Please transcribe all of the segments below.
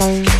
Thank you.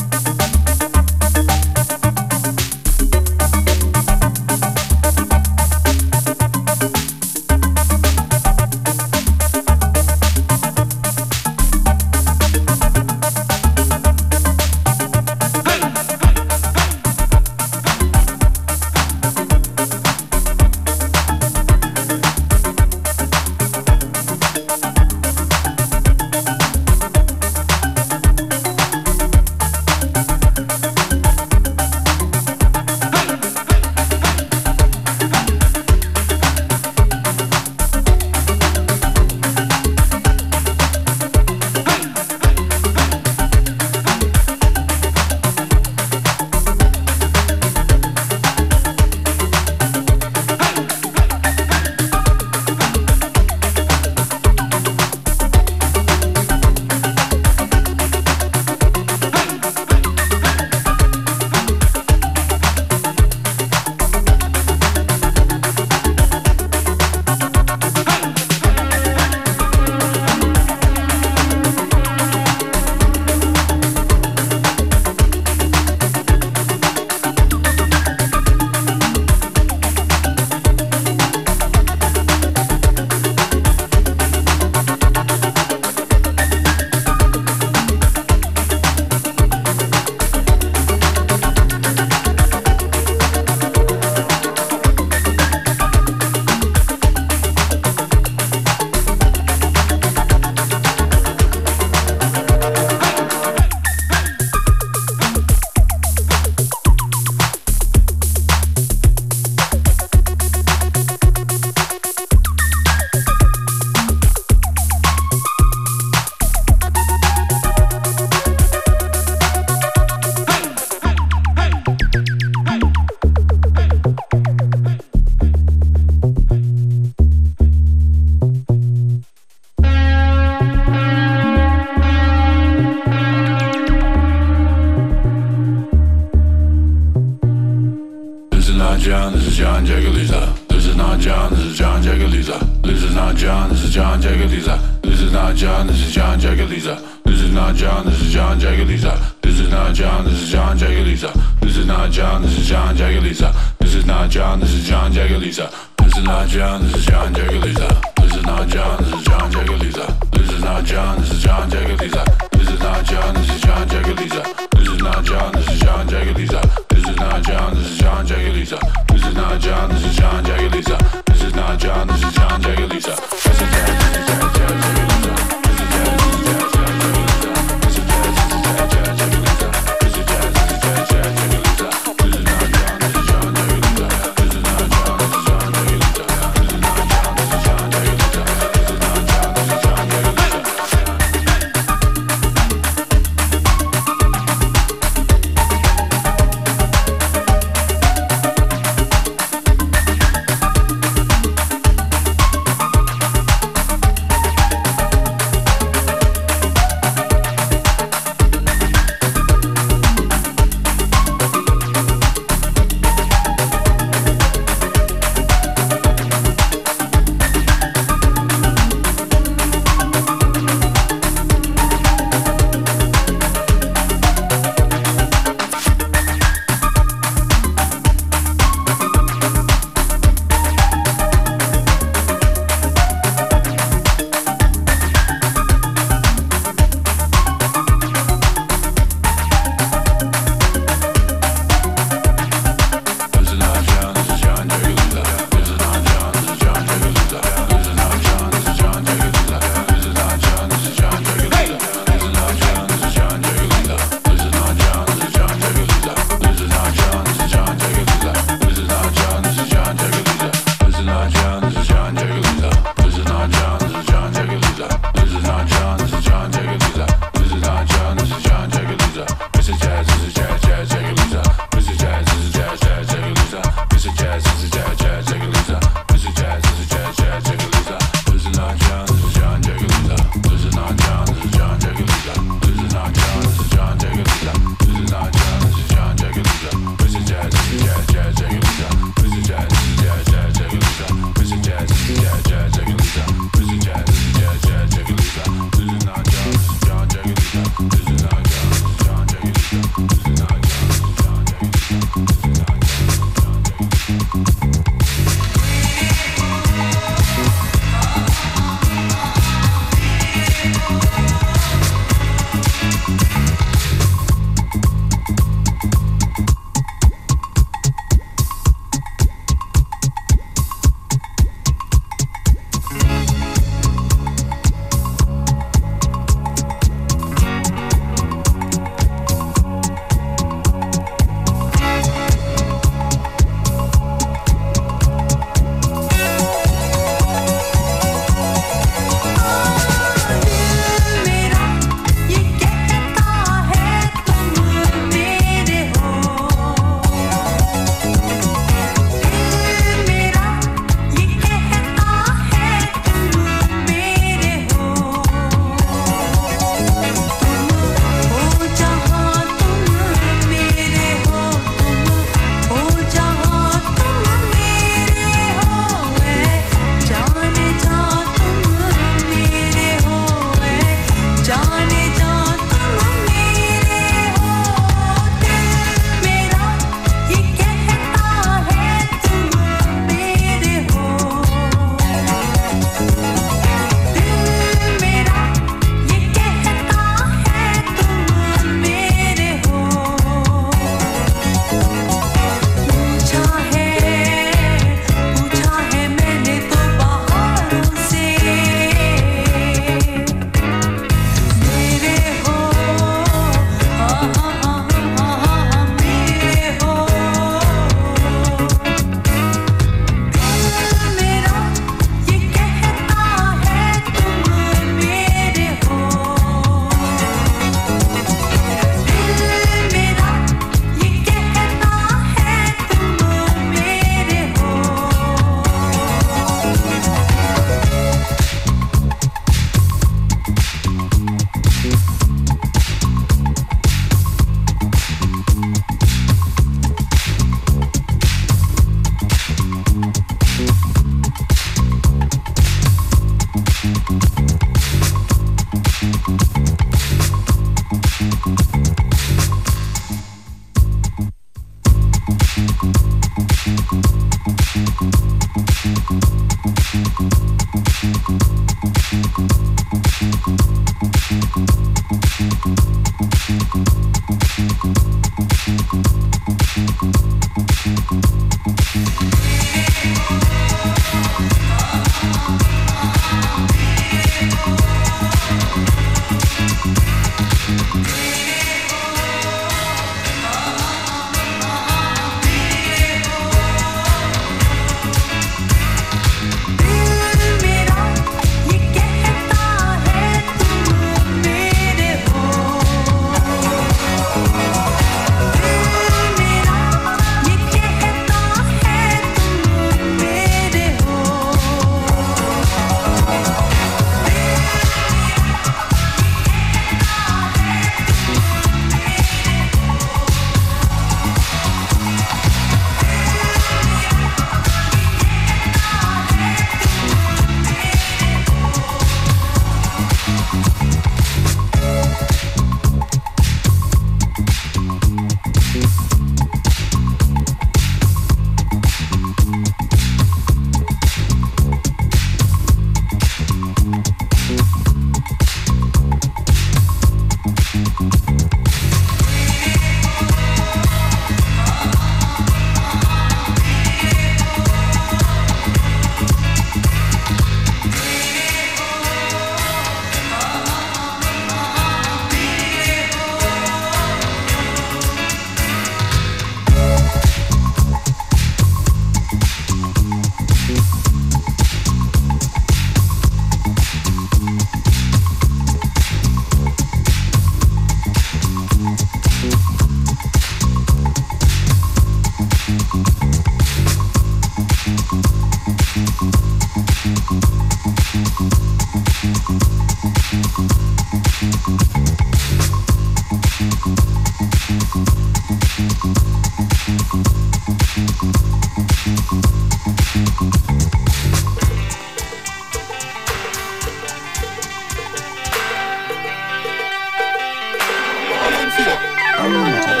Vamos.